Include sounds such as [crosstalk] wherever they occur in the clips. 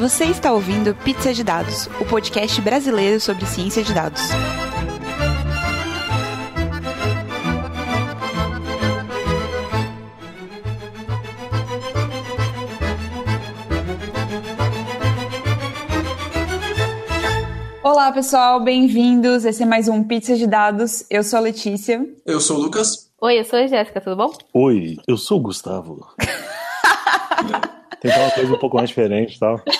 Você está ouvindo Pizza de Dados, o podcast brasileiro sobre ciência de dados. Olá, pessoal, bem-vindos. Esse é mais um Pizza de Dados. Eu sou a Letícia. Eu sou o Lucas. Oi, eu sou a Jéssica, tudo bom? Oi, eu sou o Gustavo. [laughs] Tentar uma coisa um pouco mais diferente e tal. [laughs]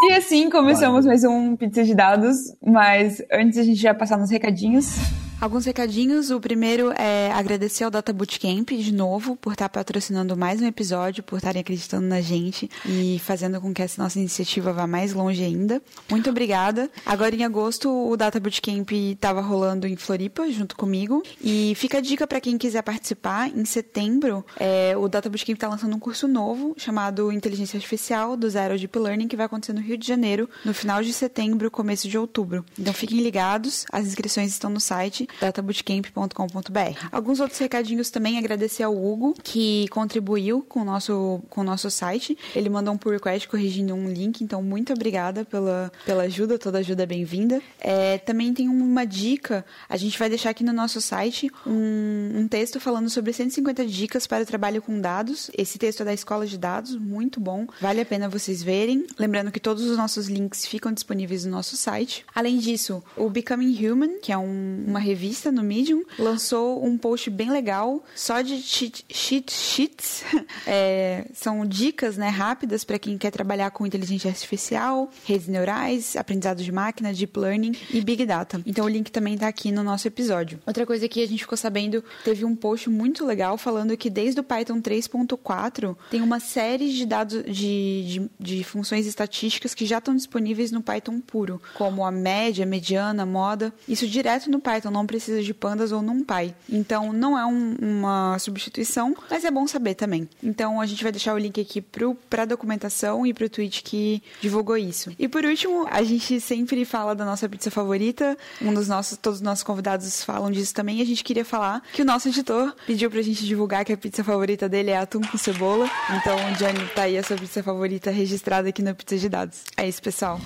E assim começamos mais um Pizza de Dados, mas antes a gente vai passar nos recadinhos. Alguns recadinhos. O primeiro é agradecer ao Data Bootcamp de novo por estar patrocinando mais um episódio, por estarem acreditando na gente e fazendo com que essa nossa iniciativa vá mais longe ainda. Muito obrigada. Agora em agosto o Data Bootcamp estava rolando em Floripa junto comigo e fica a dica para quem quiser participar. Em setembro, é, o Data Bootcamp está lançando um curso novo chamado Inteligência Artificial do Zero Deep Learning que vai acontecer no Rio de Janeiro no final de setembro, começo de outubro. Então fiquem ligados. As inscrições estão no site databootcamp.com.br. Alguns outros recadinhos também, agradecer ao Hugo, que contribuiu com o nosso, com o nosso site. Ele mandou um pull request corrigindo um link, então muito obrigada pela, pela ajuda, toda ajuda é bem-vinda. É, também tem uma dica, a gente vai deixar aqui no nosso site um, um texto falando sobre 150 dicas para o trabalho com dados. Esse texto é da Escola de Dados, muito bom, vale a pena vocês verem. Lembrando que todos os nossos links ficam disponíveis no nosso site. Além disso, o Becoming Human, que é um, uma revista no Medium, lançou um post bem legal só de cheat, cheat sheets. [laughs] É, são dicas né, rápidas para quem quer trabalhar com inteligência artificial, redes neurais, aprendizado de máquina, deep learning e big data. Então o link também está aqui no nosso episódio. Outra coisa que a gente ficou sabendo, teve um post muito legal falando que desde o Python 3.4 tem uma série de dados de, de, de funções estatísticas que já estão disponíveis no Python puro, como a média, mediana, moda. Isso direto no Python, não precisa de pandas ou NumPy. Então, não é um, uma substituição, mas é bom saber também. Então, a gente vai deixar o link aqui para a documentação e para o tweet que divulgou isso. E por último, a gente sempre fala da nossa pizza favorita. Um dos nossos, todos os nossos convidados falam disso também. A gente queria falar que o nosso editor pediu para a gente divulgar que a pizza favorita dele é atum com cebola. Então, Johnny, tá aí a sua pizza favorita registrada aqui no Pizza de Dados. É isso, pessoal.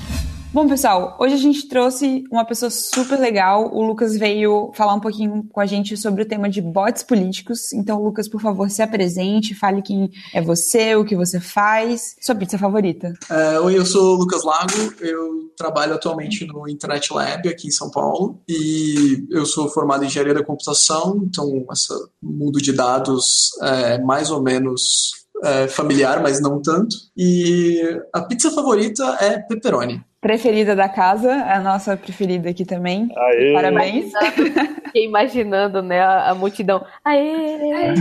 Bom, pessoal, hoje a gente trouxe uma pessoa super legal. O Lucas veio falar um pouquinho com a gente sobre o tema de bots políticos. Então, Lucas, por favor, se apresente, fale quem é você, o que você faz, sua pizza favorita. É, oi, eu sou o Lucas Lago, eu trabalho atualmente no Internet Lab aqui em São Paulo e eu sou formado em engenharia da computação, então esse mundo de dados é mais ou menos é, familiar, mas não tanto. E a pizza favorita é pepperoni preferida da casa, a nossa preferida aqui também. Aê. Parabéns. Imaginando, fiquei imaginando, né, a, a multidão. Aê! Aê.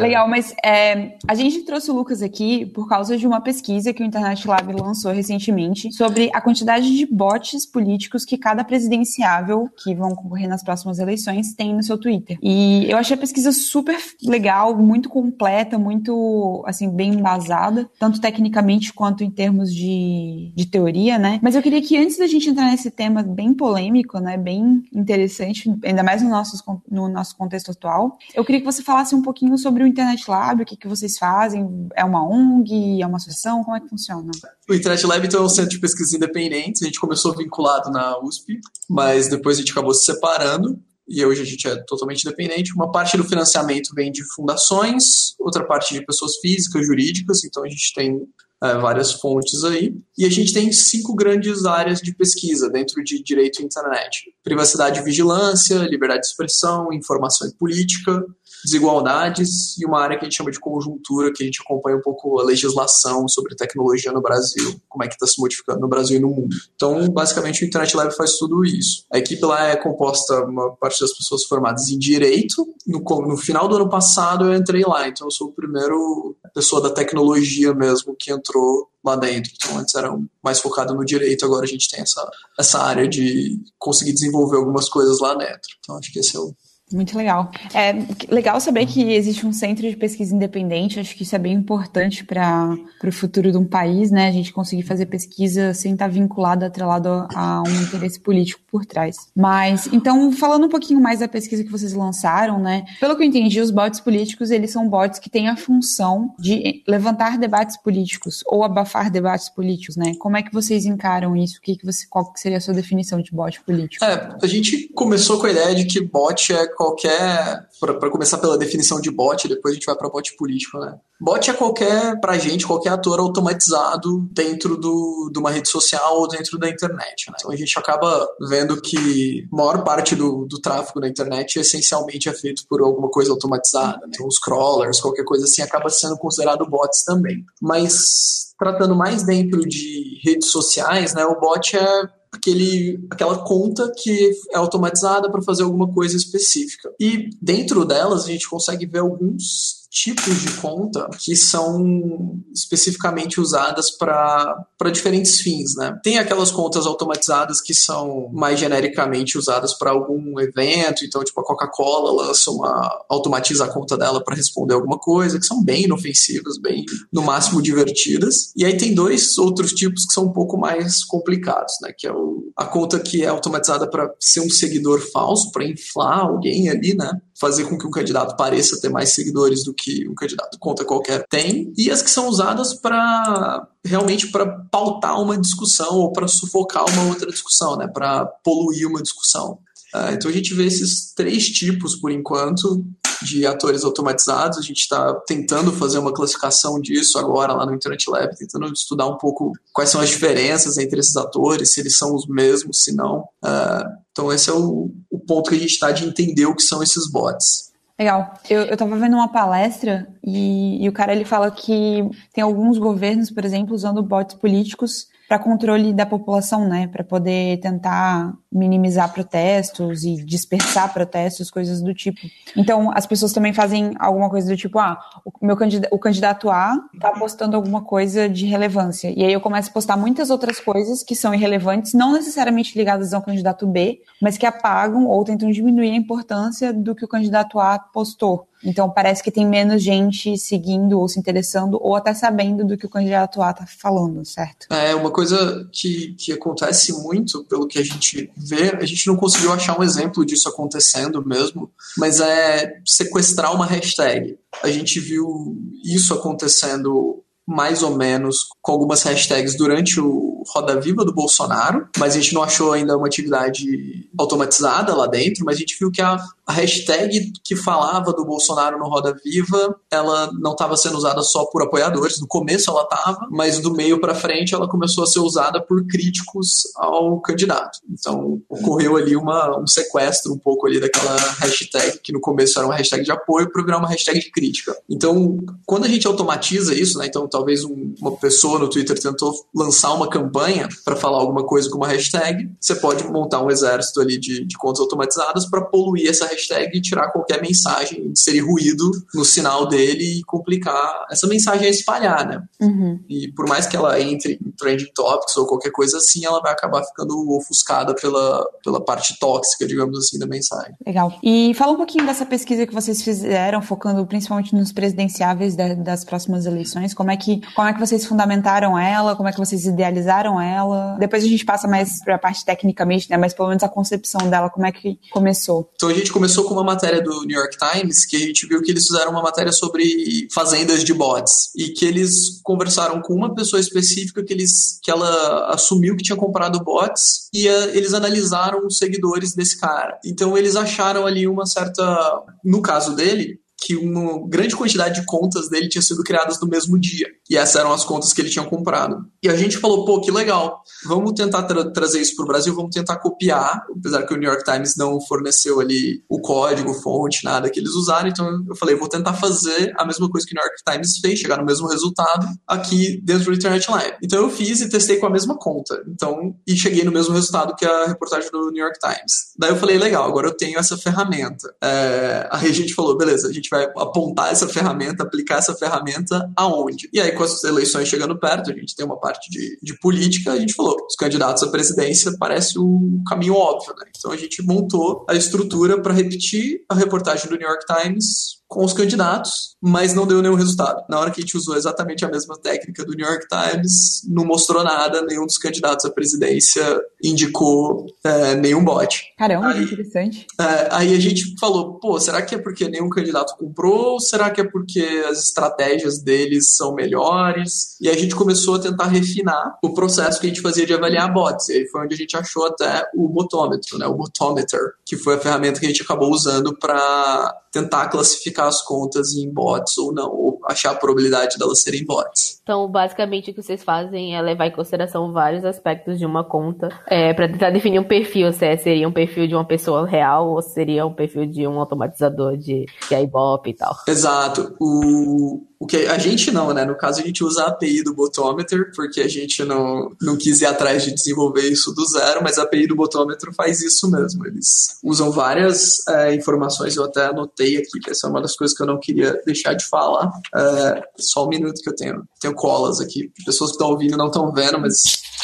Legal, mas é, a gente trouxe o Lucas aqui por causa de uma pesquisa que o Internet Lab lançou recentemente sobre a quantidade de bots políticos que cada presidenciável que vão concorrer nas próximas eleições tem no seu Twitter. E eu achei a pesquisa super legal, muito completa, muito assim bem embasada, tanto tecnicamente quanto em termos de, de teoria, né? Mas eu queria que antes da gente entrar nesse tema bem polêmico, né, bem interessante, ainda mais no nosso, no nosso contexto atual, eu queria que você falasse um pouquinho sobre o Internet Lab, o que, que vocês fazem? É uma ONG? É uma associação? Como é que funciona? O Internet Lab então, é um centro de pesquisa independente. A gente começou vinculado na USP, mas depois a gente acabou se separando e hoje a gente é totalmente independente. Uma parte do financiamento vem de fundações, outra parte de pessoas físicas, jurídicas, então a gente tem é, várias fontes aí. E a gente tem cinco grandes áreas de pesquisa dentro de direito à internet: privacidade e vigilância, liberdade de expressão, informação e política, desigualdades e uma área que a gente chama de conjuntura, que a gente acompanha um pouco a legislação sobre tecnologia no Brasil, como é que está se modificando no Brasil e no mundo. Então, basicamente, o Internet Lab faz tudo isso. A equipe lá é composta, uma parte das pessoas formadas em Direito. No, no final do ano passado eu entrei lá, então eu sou o primeiro pessoa da tecnologia mesmo que entrou lá dentro. Então, antes era mais focado no direito, agora a gente tem essa, essa área de conseguir desenvolver algumas coisas lá dentro. Então, acho que esse é o Muito legal. É legal saber que existe um centro de pesquisa independente. Acho que isso é bem importante para o futuro de um país, né? A gente conseguir fazer pesquisa sem estar vinculado, atrelado a um interesse político por trás. Mas, então, falando um pouquinho mais da pesquisa que vocês lançaram, né? Pelo que eu entendi, os bots políticos, eles são bots que têm a função de levantar debates políticos ou abafar debates políticos, né? Como é que vocês encaram isso? O que, que você, qual que seria a sua definição de bot político? É, a gente começou com a ideia de que bot é qualquer. Para começar pela definição de bot, depois a gente vai para bot político, né? Bot é qualquer, pra gente, qualquer ator automatizado dentro do, de uma rede social ou dentro da internet. Né? Então a gente acaba vendo que a maior parte do, do tráfego na internet essencialmente é feito por alguma coisa automatizada. Né? Então os crawlers, qualquer coisa assim, acaba sendo considerado bots também. Mas tratando mais dentro de redes sociais, né, o bot é aquele, aquela conta que é automatizada para fazer alguma coisa específica. E dentro delas a gente consegue ver alguns tipos de conta que são especificamente usadas para diferentes fins, né? Tem aquelas contas automatizadas que são mais genericamente usadas para algum evento, então tipo a Coca-Cola lança uma automatiza a conta dela para responder alguma coisa, que são bem inofensivas, bem no máximo divertidas. E aí tem dois outros tipos que são um pouco mais complicados, né? Que é o, a conta que é automatizada para ser um seguidor falso, para inflar alguém ali, né? Fazer com que um candidato pareça ter mais seguidores do que um candidato conta qualquer tem, e as que são usadas para realmente para pautar uma discussão ou para sufocar uma outra discussão, né, para poluir uma discussão. Uh, então a gente vê esses três tipos por enquanto de atores automatizados. A gente está tentando fazer uma classificação disso agora lá no Internet Lab, tentando estudar um pouco quais são as diferenças entre esses atores, se eles são os mesmos, se não. Uh, então esse é o, o ponto que a gente está de entender o que são esses bots. Legal. Eu, eu tava vendo uma palestra e, e o cara ele fala que tem alguns governos, por exemplo, usando bots políticos para controle da população, né, para poder tentar minimizar protestos e dispersar protestos, coisas do tipo. Então, as pessoas também fazem alguma coisa do tipo, ah, o meu candidato, o candidato A tá postando alguma coisa de relevância. E aí eu começo a postar muitas outras coisas que são irrelevantes, não necessariamente ligadas ao candidato B, mas que apagam ou tentam diminuir a importância do que o candidato A postou. Então parece que tem menos gente seguindo ou se interessando ou até sabendo do que o candidato A está falando, certo? É uma coisa que, que acontece muito, pelo que a gente vê, a gente não conseguiu achar um exemplo disso acontecendo mesmo, mas é sequestrar uma hashtag. A gente viu isso acontecendo mais ou menos com algumas hashtags durante o Roda Viva do Bolsonaro, mas a gente não achou ainda uma atividade automatizada lá dentro, mas a gente viu que a, hashtag que falava do Bolsonaro no Roda Viva, ela não estava sendo usada só por apoiadores, no começo ela estava, mas do meio para frente ela começou a ser usada por críticos ao candidato. Então ocorreu ali uma, um sequestro um pouco ali daquela hashtag, que no começo era uma hashtag de apoio, para virar uma hashtag de crítica. Então, quando a gente automatiza isso, né, então talvez um, uma pessoa no Twitter tentou lançar uma campanha para falar alguma coisa com uma hashtag, você pode montar um exército ali de, de contas automatizadas para poluir essa hashtag e tirar qualquer mensagem, inserir ruído no sinal dele e complicar essa mensagem a espalhar, né? Uhum. E por mais que ela entre em trending topics ou qualquer coisa assim, ela vai acabar ficando ofuscada pela, pela parte tóxica, digamos assim, da mensagem. Legal. E fala um pouquinho dessa pesquisa que vocês fizeram, focando principalmente nos presidenciáveis das próximas eleições. Como é que que, como é que vocês fundamentaram ela, como é que vocês idealizaram ela. Depois a gente passa mais para a parte tecnicamente, né? Mas pelo menos a concepção dela, como é que começou? Então a gente começou com uma matéria do New York Times que a gente viu que eles fizeram uma matéria sobre fazendas de bots e que eles conversaram com uma pessoa específica que eles que ela assumiu que tinha comprado bots e a, eh, eles analisaram os seguidores desse cara. Então eles acharam ali uma certa, no caso dele, que uma grande quantidade de contas dele tinha sido criadas no mesmo dia. E essas eram as contas que ele tinha comprado. E a gente falou, pô, que legal, vamos tentar tra trazer isso para o Brasil, vamos tentar copiar, apesar que o New York Times não forneceu ali o código, fonte, nada que eles usaram. Então eu falei, vou tentar fazer a mesma coisa que o New York Times fez, chegar no mesmo resultado aqui dentro do Internet Live. Então eu fiz e testei com a mesma conta. Então, e cheguei no mesmo resultado que a reportagem do New York Times. Daí eu falei, legal, agora eu tenho essa ferramenta. É, a gente falou, beleza, a gente vai apontar essa ferramenta, aplicar essa ferramenta aonde? E aí, com as eleições chegando perto, a gente tem uma parte de, de política, a gente falou, os candidatos à presidência parece o caminho óbvio, né? Então a gente montou a estrutura para repetir a reportagem do New York Times com os candidatos, mas não deu nenhum resultado. Na hora que a gente usou exatamente a mesma técnica do New York Times, não mostrou nada, nenhum dos candidatos à presidência indicou é, nenhum bot. Caramba, aí, interessante. É, aí a gente falou, pô, será que é porque nenhum candidato comprou? Ou será que é porque as estratégias deles são melhores? E aí a gente começou a tentar refinar o processo que a gente fazia de avaliar bots. E aí foi onde a gente achou até o botômetro, né? O botometer, que foi a ferramenta que a gente acabou usando para tentar classificar as contas em bots ou não, ou achar a probabilidade delas serem bots. Então, basicamente, o que vocês fazem é levar em consideração vários aspectos de uma conta é, para tentar definir um perfil, se é, seria um perfil de uma pessoa real ou seria um perfil de um automatizador de, de iBop e tal. Exato. O, o que a gente não, né? No caso, a gente usa a API do Botometer, porque a gente não, não quis ir atrás de desenvolver isso do zero, mas a API do Botometer faz isso mesmo. Eles usam várias é, informações, eu até anotei aqui, que essa é uma das coisas que eu não queria deixar de falar. É, só um minuto que eu tenho, tenho colas aqui. Pessoas que estão ouvindo não estão vendo, mas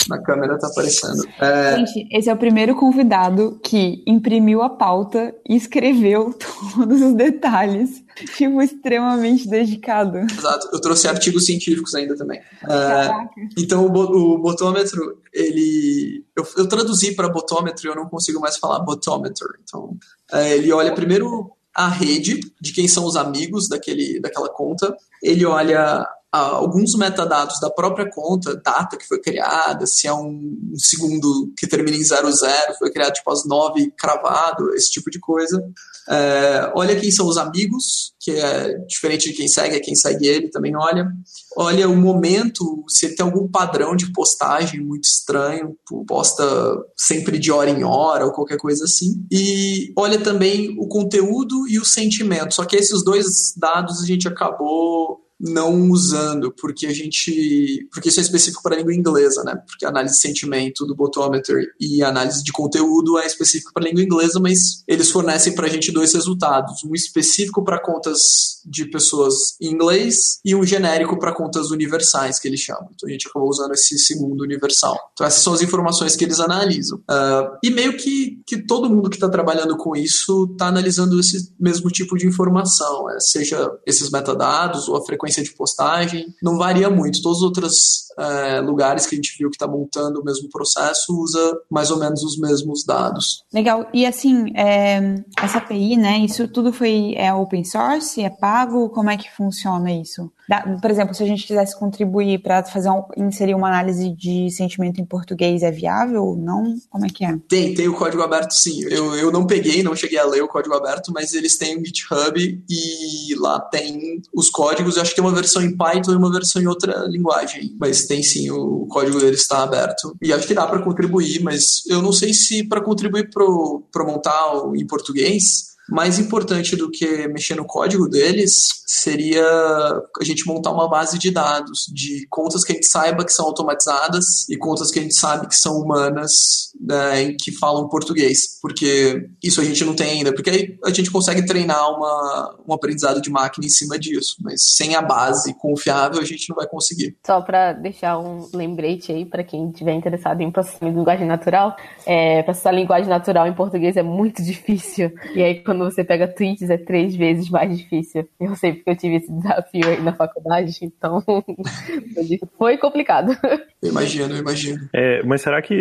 na câmera tá aparecendo. É... Gente, esse é o primeiro convidado que imprimiu a pauta e escreveu [laughs] todos os detalhes tipo, extremamente dedicado. Exato. Eu trouxe artigos científicos ainda também. É, então, o, o botômetro, ele... Eu, eu traduzi para botômetro e eu não consigo mais falar botometer. Então, é, ele olha primeiro a rede de quem são os amigos daquele, daquela conta. Ele olha alguns metadados da própria conta, data que foi criada, se é um, segundo que termina em 00, foi criado tipo às 9 cravado, esse tipo de coisa. É, olha quem são os amigos, que é diferente de quem segue, é quem segue ele também olha. Olha o momento, se ele tem algum padrão de postagem muito estranho, posta sempre de hora em hora ou qualquer coisa assim. E olha também o conteúdo e o sentimento. Só que esses dois dados a gente acabou não usando, porque a gente. Porque isso é específico para a língua inglesa, né? Porque a análise de sentimento do botometer e a análise de conteúdo é específico para a língua inglesa, mas eles fornecem para a gente dois resultados: um específico para contas de pessoas em inglês e um genérico para contas universais, que eles chamam. Então a gente acabou usando esse segundo universal. Então essas são as informações que eles analisam. Uh, e meio que, que todo mundo que está trabalhando com isso está analisando esse mesmo tipo de informação, é, seja esses metadados ou a frequência frequência de postagem, não varia muito. Todos os outros é, lugares que a gente viu que está montando o mesmo processo usa mais ou menos os mesmos dados. Legal. E assim, é, essa API, né? Isso tudo foi é open source, é pago? Como é que funciona isso? Por exemplo, se a gente quisesse contribuir para fazer um, inserir uma análise de sentimento em português, é viável ou não? Como é que é? Tem, tem o código aberto sim. Eu, eu não peguei, não cheguei a ler o código aberto, mas eles têm um GitHub e lá tem os códigos. Eu acho que tem uma versão em Python e uma versão em outra linguagem, mas tem sim, o código deles está aberto. E acho que dá para contribuir, mas eu não sei se para contribuir para montar em português mais importante do que mexer no código deles seria a gente montar uma base de dados de contas que a gente saiba que são automatizadas e contas que a gente sabe que são humanas né, que falam português, porque isso a gente não tem ainda, porque aí a gente consegue treinar uma, um aprendizado de máquina em cima disso, mas sem a base confiável a gente não vai conseguir. Só para deixar um lembrete aí para quem estiver interessado em processar linguagem natural, é, processar linguagem natural em português é muito [laughs] difícil, e aí quando quando você pega tweets é três vezes mais difícil. Eu sei porque eu tive esse desafio aí na faculdade, então [laughs] foi complicado. Eu imagino, eu imagino. É, mas será que,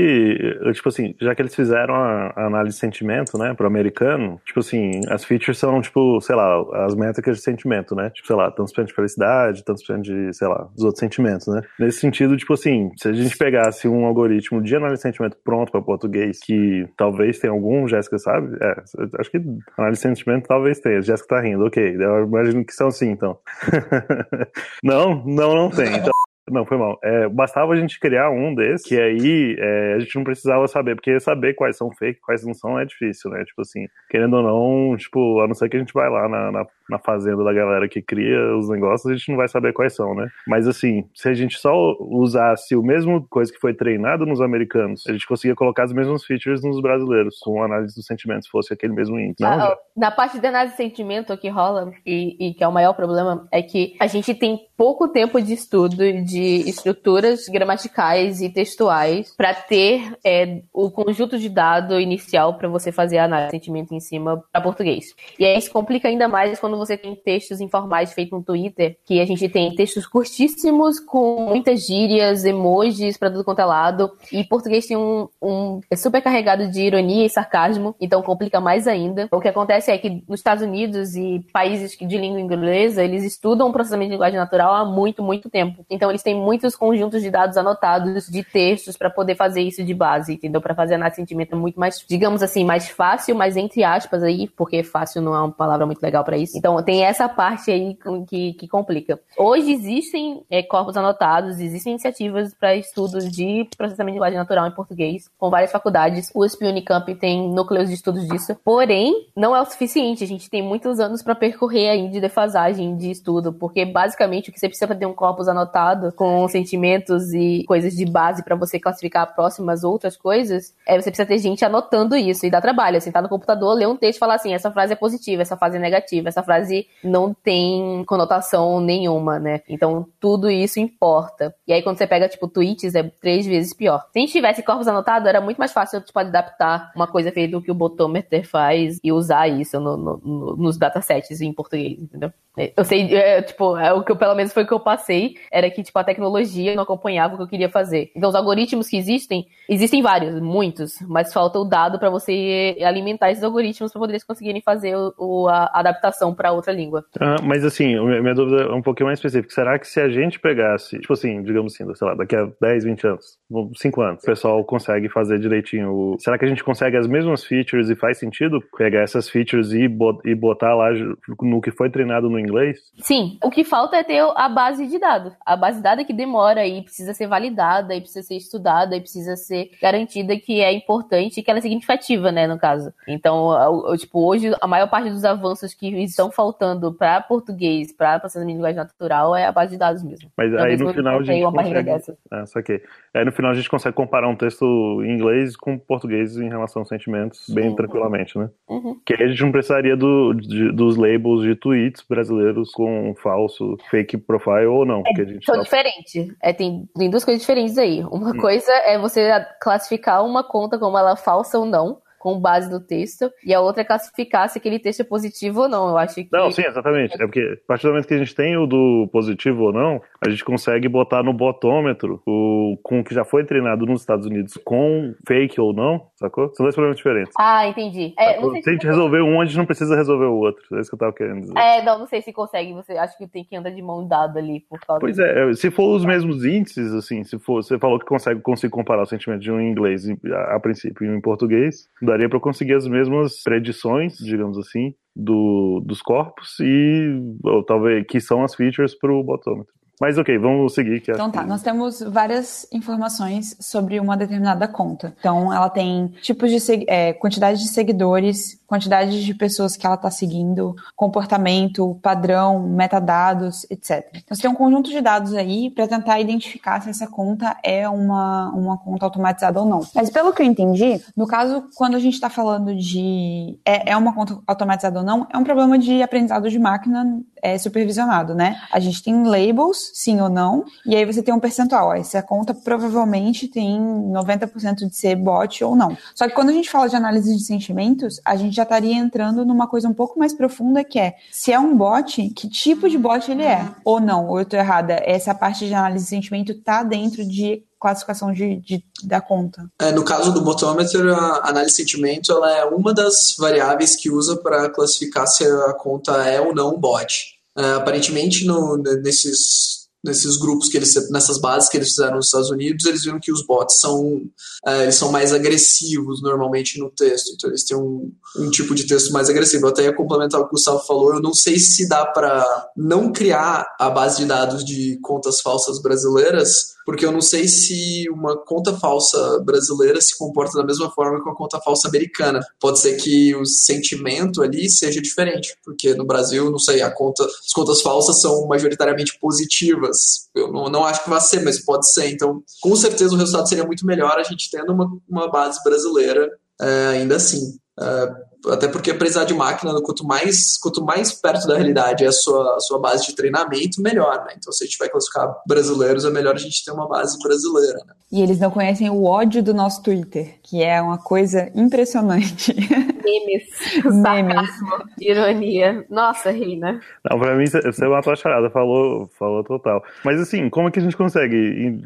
tipo assim, já que eles fizeram a, análise de sentimento, né, pro americano, tipo assim, as features são, tipo, sei lá, as métricas de sentimento, né? Tipo, sei lá, tantos por de felicidade, tantos por de, sei lá, os outros sentimentos, né? Nesse sentido, tipo assim, se a gente pegasse um algoritmo de análise de sentimento pronto para português, que talvez tenha algum, Jéssica sabe? É, acho que análise de sentimento talvez tenha. Jéssica tá rindo, ok. Eu imagino que são sim, então. [laughs] não, não, não tem. Então, Não, foi mal. É, bastava a gente criar um desses, que aí é, a gente não precisava saber, porque saber quais são fake, quais não são é difícil, né? Tipo assim, querendo ou não, tipo, a não ser que a gente vai lá na, na, na fazenda da galera que cria os negócios, a gente não vai saber quais são, né? Mas assim, se a gente só usasse o mesmo coisa que foi treinado nos americanos, a gente conseguia colocar as mesmas features nos brasileiros, com análise dos sentimentos, fosse aquele mesmo índice. Não, ah, na parte de análise de sentimento, o que rola, e, e que é o maior problema, é que a gente tem pouco tempo de estudo de estruturas gramaticais e textuais para ter é, o conjunto de dado inicial para você fazer a análise de sentimento em cima para português. E aí isso complica ainda mais quando você tem textos informais feitos no Twitter, que a gente tem textos curtíssimos com muitas gírias, emojis para tudo quanto é lado. E português tem um, um é super carregado de ironia e sarcasmo, então complica mais ainda. O que acontece é que nos Estados Unidos e países de língua inglesa, eles estudam o processamento de linguagem natural há muito, muito tempo. Então eles têm muitos conjuntos de dados anotados de textos para poder fazer isso de base, entendeu? Para fazer análise sentimento muito mais, digamos assim, mais fácil, mas entre aspas aí, porque fácil não é uma palavra muito legal para isso. Então tem essa parte aí que, que complica. Hoje existem é, corpos anotados, existem iniciativas para estudos de processamento de linguagem natural em português, com várias faculdades. O USP Unicamp tem núcleos de estudos disso. Porém, não é o suficiente. A gente tem muitos anos para percorrer aí de defasagem de estudo, porque basicamente o que você precisa para ter um corpus anotado com sentimentos e coisas de base para você classificar próximas outras coisas, é você precisa ter gente anotando isso e dá trabalho. É sentar no computador, ler um texto e falar assim: essa frase é positiva, essa frase é negativa, essa frase não tem conotação nenhuma, né? Então tudo isso importa. E aí quando você pega, tipo, tweets, é três vezes pior. Se a gente tivesse corpus anotado, era muito mais fácil, tipo, adaptar uma coisa feita do que o Botometer faz e usar isso no, no, no, nos datasets em português, entendeu? Eu sei, é, tipo, é, o que eu, pelo menos foi o que eu passei, era que, tipo, a tecnologia não acompanhava o que eu queria fazer. Então, os algoritmos que existem, existem vários, muitos, mas falta o dado para você alimentar esses algoritmos para poder eles conseguirem fazer o, o a adaptação para outra língua. Ah, mas, assim, minha dúvida é um pouquinho mais específica. Será que se a gente pegasse, tipo assim, digamos assim, sei lá, daqui a 10, 20 anos, 5 anos, o pessoal consegue fazer direitinho. Será que a gente consegue as mesmas features e faz sentido pegar essas features e botar lá no que foi treinado no inglês? inglês? Sim. O que falta é ter a base de dados. A base de é que demora e precisa ser validada, e precisa ser estudada, e precisa ser garantida que é importante e que ela é significativa, né, no caso. Então, eu, tipo, hoje a maior parte dos avanços que estão faltando para português, para processamento de linguagem natural, é a base de dados mesmo. Mas então, aí no final a gente uma consegue... dessa. Ah, saquei. Aí no final a gente consegue comparar um texto em inglês com português em relação aos sentimentos bem tranquilamente, né? Uhum. Que aí a gente não precisaria do, de, dos labels de tweets brasileiros brasileiros com falso fake profile ou não. É, que a gente são tá... diferentes. É, tem, tem duas coisas diferentes aí. Uma hum. coisa é você classificar uma conta como ela falsa ou não com base no texto, e a outra é classificar se aquele texto é positivo ou não. Eu acho que. Não, sim, exatamente. É porque a partir do momento que a gente tem o do positivo ou não, a gente consegue botar no botômetro o com o que já foi treinado nos Estados Unidos com fake ou não, sacou? São dois problemas diferentes. Ah, entendi. É, se, se a gente resolver um, a gente não precisa resolver o outro. É isso que eu tava querendo dizer. É, não, não sei se consegue. Você acha que tem que andar de mão dada ali por causa Pois é, se for os mesmos índices, assim, se for, você falou que consegue conseguir comparar o sentimento de um em inglês a, a princípio e um em português, daria para conseguir as mesmas predições, digamos assim, do, dos corpos e ou, talvez que são as features para o botômetro. Mas ok, vamos seguir. Que então tá, nós temos várias informações sobre uma determinada conta. Então ela tem tipos de é, quantidade de seguidores, quantidade de pessoas que ela está seguindo, comportamento, padrão, metadados, etc. Então você tem um conjunto de dados aí para tentar identificar se essa conta é uma, uma conta automatizada ou não. Mas pelo que eu entendi, no caso, quando a gente está falando de é, é uma conta automatizada ou não, é um problema de aprendizado de máquina é, supervisionado, né? A gente tem labels, sim ou não, e aí você tem um percentual. Essa conta provavelmente tem 90% de ser bot ou não. Só que quando a gente fala de análise de sentimentos, a gente já estaria entrando numa coisa um pouco mais profunda que é se é um bot, que tipo de bot ele é? Ou não, ou eu tô errada, essa parte de análise de sentimento tá dentro de classificação de, de, da conta? É, no caso do botômetro, a análise de sentimento ela é uma das variáveis que usa para classificar se a conta é ou não um bot. É, aparentemente, no, nesses nesses grupos que eles nessas bases que eles fizeram nos Estados Unidos eles viram que os bots são é, eles são mais agressivos normalmente no texto então eles têm um, um tipo de texto mais agressivo eu até ia complementar o que o Gustavo falou eu não sei se dá para não criar a base de dados de contas falsas brasileiras porque eu não sei se uma conta falsa brasileira se comporta da mesma forma que uma conta falsa americana. Pode ser que o sentimento ali seja diferente, porque no Brasil, não sei, a conta, as contas falsas são majoritariamente positivas. Eu não, não acho que vai ser, mas pode ser. Então, com certeza o resultado seria muito melhor a gente tendo uma, uma base brasileira é, ainda assim. É, até porque apesar de máquina, quanto mais, quanto mais perto da realidade é a sua, a sua base de treinamento, melhor, né? Então, se a gente vai classificar brasileiros, é melhor a gente ter uma base brasileira, né? E eles não conhecem o ódio do nosso Twitter, que é uma coisa impressionante. [laughs] Memes. [laughs] Memes. Ironia. Nossa, Reina. Não, pra mim, você matou a charada, falou, falou total. Mas assim, como é que a gente consegue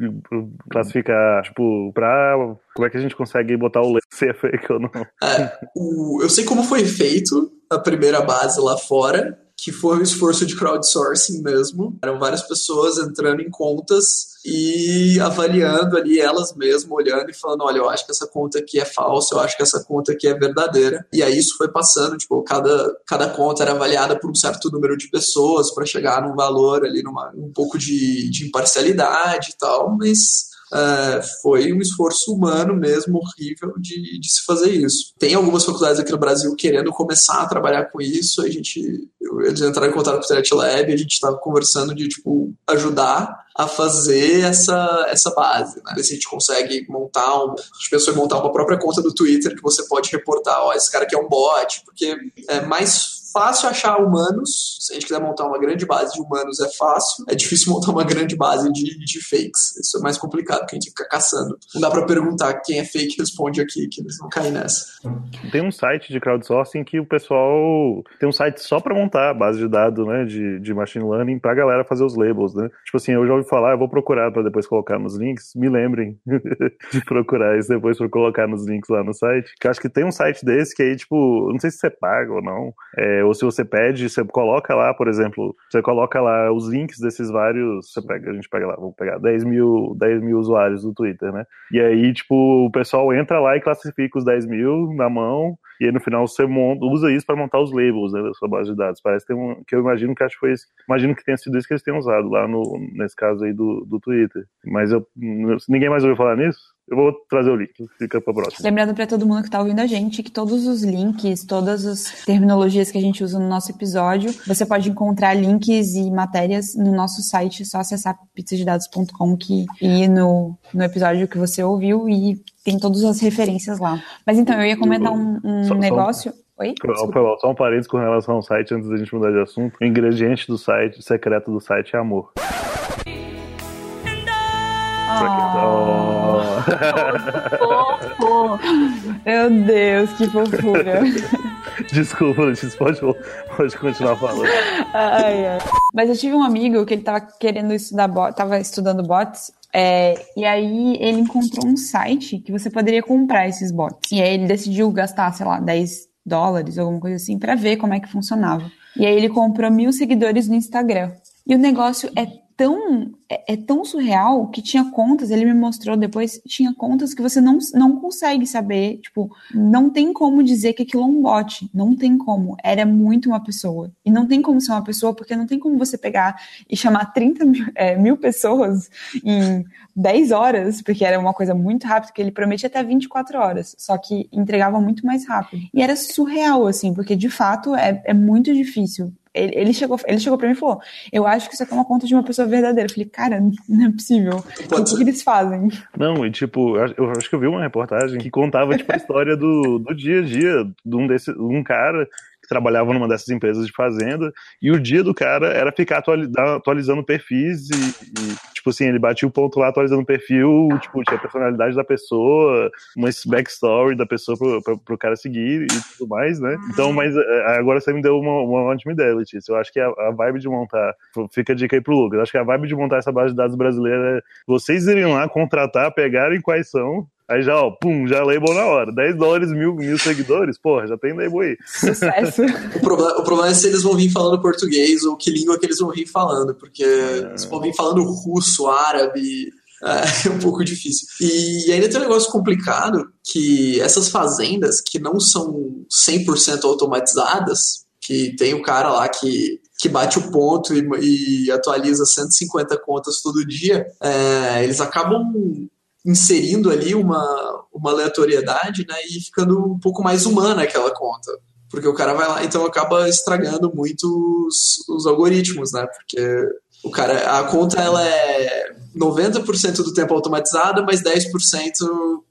classificar, tipo, pra como é que a gente consegue botar o link se é fake ou não? É, o, eu sei como foi feito a primeira base lá fora, que foi um esforço de crowdsourcing mesmo. Eram várias pessoas entrando em contas e avaliando ali elas mesmas, olhando e falando, olha, eu acho que essa conta aqui é falsa, eu acho que essa conta aqui é verdadeira. E aí isso foi passando, tipo, cada, cada conta era avaliada por um certo número de pessoas para chegar num valor ali, numa, um pouco de, de imparcialidade e tal, mas Uh, foi um esforço humano mesmo horrível de, de, se fazer isso. Tem algumas faculdades aqui no Brasil querendo começar a trabalhar com isso, a gente, eles entraram em contato com o Internet Lab, a gente estava conversando de tipo, ajudar a fazer essa, essa base, né? Se a gente consegue montar um, a gente pensou em montar uma própria conta do Twitter que você pode reportar, ó, esse cara aqui é um bot, porque é mais fácil achar humanos. Se a gente quiser montar uma grande base de humanos, é fácil. É difícil [laughs] montar uma grande base de, de fakes. Isso é mais complicado, que a gente fica caçando. Não dá para perguntar quem é fake responde aqui, que eles vão cair nessa. Tem um site de crowdsourcing que o pessoal tem um site só para montar a base de dados, né, de, de machine learning pra galera fazer os labels, né? Tipo assim, eu já ouvi falar, eu vou procurar para depois colocar nos links. Me lembrem [laughs] de procurar isso depois para colocar nos links lá no site. Que eu acho que tem um site desse que aí, tipo, não sei se você paga ou não. É, ou se você pede, você coloca lá, por exemplo, você coloca lá os links desses vários, você pega, a gente pega lá, vamos pegar 10 mil, 10 mil usuários do Twitter, né? E aí, tipo, o pessoal entra lá e classifica os 10 mil na mão, e aí no final você monta, usa isso para montar os labels né, da sua base de dados. Parece que, um, que eu imagino que acho que foi isso, imagino que tenha sido isso que eles tenham usado lá no, nesse caso aí do, do Twitter. Mas eu, ninguém mais ouviu falar nisso? Eu vou trazer o link, fica para próxima. Lembrando para todo mundo que está ouvindo a gente que todos os links, todas as terminologias que a gente usa no nosso episódio, você pode encontrar links e matérias no nosso site, é só acessar pizzadedados.com que ir no, no episódio que você ouviu e tem todas as referências lá. Mas então, eu ia comentar um, um só, negócio. Só... Oi? Só um parênteses com relação ao site, antes da gente mudar de assunto. O ingrediente do site, secreto do site é amor. Oh. [laughs] Meu Deus, que fofura. [laughs] Desculpa, Letícia, pode, pode continuar falando. Ai, ai. Mas eu tive um amigo que ele tava querendo estudar bot, tava estudando bots é, e aí ele encontrou um site que você poderia comprar esses bots. E aí ele decidiu gastar, sei lá, 10 dólares, alguma coisa assim, para ver como é que funcionava. E aí ele comprou mil seguidores no Instagram. E o negócio é tão é, é, tão surreal que tinha contas, ele me mostrou depois, tinha contas que você não, não consegue saber, tipo, não tem como dizer que aquilo é um bot, não tem como, era muito uma pessoa. E não tem como ser uma pessoa, porque não tem como você pegar e chamar 30 mil, é, mil pessoas em 10 horas, porque era uma coisa muito rápida, que ele prometia até 24 horas, só que entregava muito mais rápido. E era surreal, assim, porque de fato é, é muito difícil ele, chegou, ele chegou pra mim e falou: Eu acho que isso aqui é uma conta de uma pessoa verdadeira. Eu falei, cara, não é possível. o que, que, eles fazem? Não, e tipo, eu acho que eu vi uma reportagem que contava, tipo, a história do, do dia a dia de um, desse, um cara que trabalhava numa dessas empresas de fazenda, e o dia do cara era ficar atualizando perfis e, e, tipo assim, ele batia o ponto lá atualizando o perfil, tipo, tinha a personalidade da pessoa, uma backstory da pessoa pro, pro, pro cara seguir e tudo mais, né? Então, uhum. mas é, agora você me deu uma, uma ótima ideia, Letícia. Eu acho que a, a vibe de montar, fica a dica aí pro Lucas, acho que a vibe de montar essa base de dados brasileira é vocês irem lá contratar, pegarem quais são, Aí já, ó, pum, já label na hora. 10 dólares, mil, mil seguidores, porra, já tem label aí. Sucesso. o, problema, o problema é se eles vão vir falando português ou que língua que eles vão vir falando, porque é. eles vão vir falando russo, árabe, é [laughs] um pouco difícil. E ainda tem um negócio complicado que essas fazendas que não são 100% automatizadas, que tem o cara lá que, que bate o ponto e, e atualiza 150 contas todo dia, é, eles acabam inserindo ali uma, uma aleatoriedade né, e ficando um pouco mais humana aquela conta. Porque o cara vai lá, então acaba estragando muito os, os algoritmos, né? Porque o cara, a conta ela é 90% do tempo automatizada, mas 10%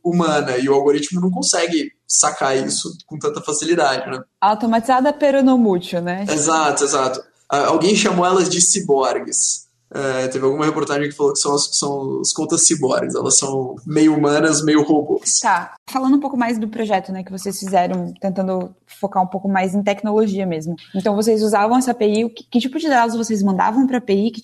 humana, e o algoritmo não consegue sacar isso com tanta facilidade, né? Automatizada, pero não mútil, né? Exato, exato. Alguém chamou elas de ciborgues. É, teve alguma reportagem que falou que são as, são as contas ciborgues, elas são meio humanas, meio robôs. Tá. Falando um pouco mais do projeto, né, que vocês fizeram, tentando focar um pouco mais em tecnologia mesmo. Então, vocês usavam essa API, que, que tipo de dados vocês mandavam para a API, que,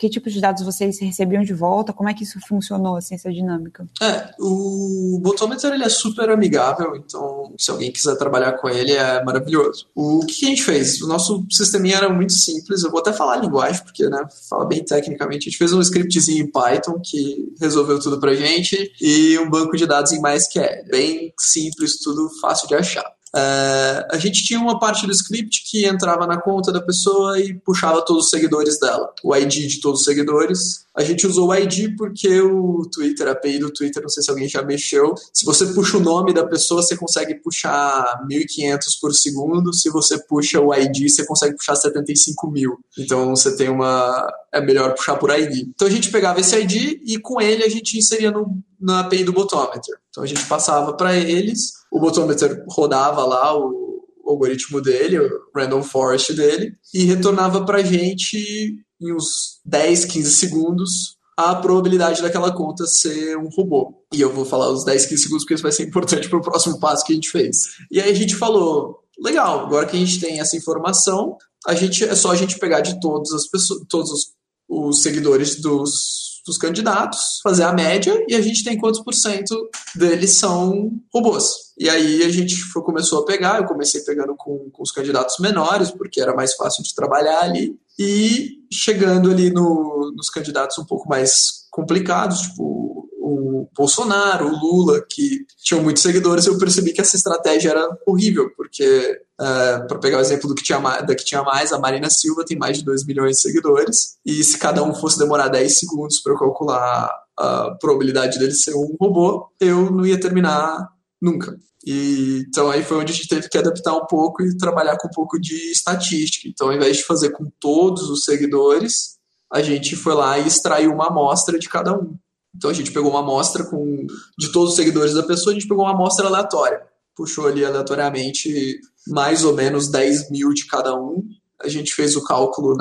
que tipo de dados vocês recebiam de volta? Como é que isso funcionou, assim, essa dinâmica? É, o Botometer ele é super amigável, então se alguém quiser trabalhar com ele é maravilhoso. O que a gente fez? O nosso sisteminha era muito simples, eu vou até falar a linguagem, porque né, fala bem tecnicamente. A gente fez um scriptzinho em Python que resolveu tudo pra gente e um banco de dados em MySQL. Bem simples, tudo fácil de achar. Uh, a gente tinha uma parte do script que entrava na conta da pessoa e puxava todos os seguidores dela, o ID de todos os seguidores. A gente usou o ID porque o Twitter, a API do Twitter, não sei se alguém já mexeu. Se você puxa o nome da pessoa, você consegue puxar 1.500 por segundo. Se você puxa o ID, você consegue puxar 75 mil. Então você tem uma. É melhor puxar por ID. Então a gente pegava esse ID e com ele a gente inseria no, na API do Botometer. Então a gente passava para eles o Botometer rodava lá o, o algoritmo dele, o random forest dele, e retornava para a gente em uns 10, 15 segundos a probabilidade daquela conta ser um robô. E eu vou falar os 10, 15 segundos porque isso vai ser importante para o próximo passo que a gente fez. E aí a gente falou, legal, agora que a gente tem essa informação, a gente é só a gente pegar de todas as pessoas, todos os, os seguidores dos dos candidatos, fazer a média e a gente tem quantos por cento deles são robôs. E aí a gente foi, começou a pegar, eu comecei pegando com, com os candidatos menores, porque era mais fácil de trabalhar ali, e chegando ali no, nos candidatos um pouco mais complicados, tipo o Bolsonaro, o Lula, que tinham muitos seguidores, eu percebi que essa estratégia era horrível, porque, uh, é, para pegar o exemplo do que tinha da que tinha mais, a Marina Silva tem mais de 2 milhões de seguidores, e se cada um fosse demorar 10 segundos para eu calcular a probabilidade dele ser um robô, eu não ia terminar nunca. E, então aí foi onde a gente teve que adaptar um pouco e trabalhar com um pouco de estatística. Então, ao invés de fazer com todos os seguidores, a gente foi lá e extraiu uma amostra de cada um. Então a gente pegou uma amostra com, de todos os seguidores da pessoa, a gente pegou uma amostra aleatória. Puxou ali aleatoriamente mais ou menos 10 mil de cada um. A gente fez o cálculo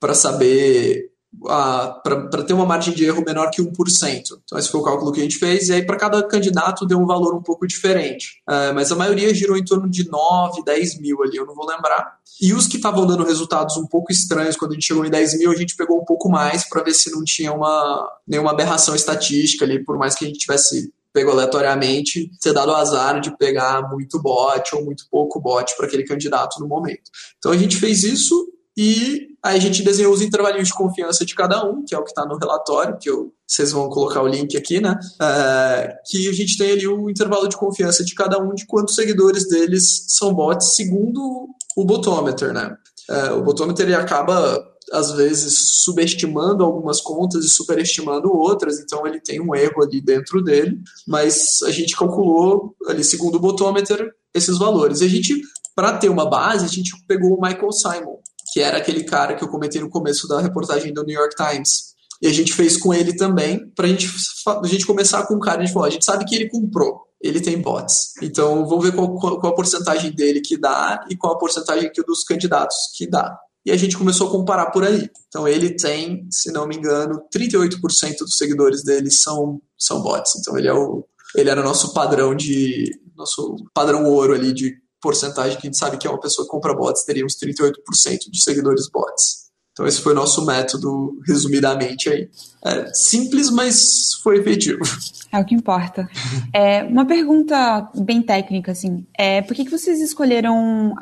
para saber para ter uma margem de erro menor que 1%. Então, esse foi o cálculo que a gente fez, e aí para cada candidato deu um valor um pouco diferente. Uh, mas a maioria girou em torno de 9, 10 mil ali, eu não vou lembrar. E os que estavam dando resultados um pouco estranhos, quando a gente chegou em 10 mil, a gente pegou um pouco mais para ver se não tinha uma, nenhuma aberração estatística ali, por mais que a gente tivesse pego aleatoriamente, ter dado o azar de pegar muito bot ou muito pouco bot para aquele candidato no momento. Então a gente fez isso e aí a gente desenhou os intervalinhos de confiança de cada um, que é o que está no relatório, que eu, vocês vão colocar o link aqui, né? É, que a gente tem ali o intervalo de confiança de cada um, de quantos seguidores deles são bots, segundo o botometer, né? É, o botometer ele acaba às vezes subestimando algumas contas e superestimando outras, então ele tem um erro ali dentro dele, mas a gente calculou ali segundo o botometer esses valores. E a gente, para ter uma base, a gente pegou o Michael Simon, que era aquele cara que eu comentei no começo da reportagem do New York Times. E a gente fez com ele também, para gente, a gente começar com um cara, a gente falou, a gente sabe que ele comprou, ele tem bots. Então, vamos ver qual, qual, qual, a porcentagem dele que dá e qual a porcentagem que dos candidatos que dá. E a gente começou a comparar por aí. Então, ele tem, se não me engano, 38% dos seguidores dele são, são bots. Então, ele é o ele era o nosso padrão de nosso padrão ouro ali de porcentagem que a gente sabe que é uma pessoa que compra bots teria uns 38% de seguidores bots. Então esse foi o nosso método, resumidamente aí. É simples, mas foi efetivo. É o que importa. É, uma pergunta bem técnica, assim. É, por que, que vocês escolheram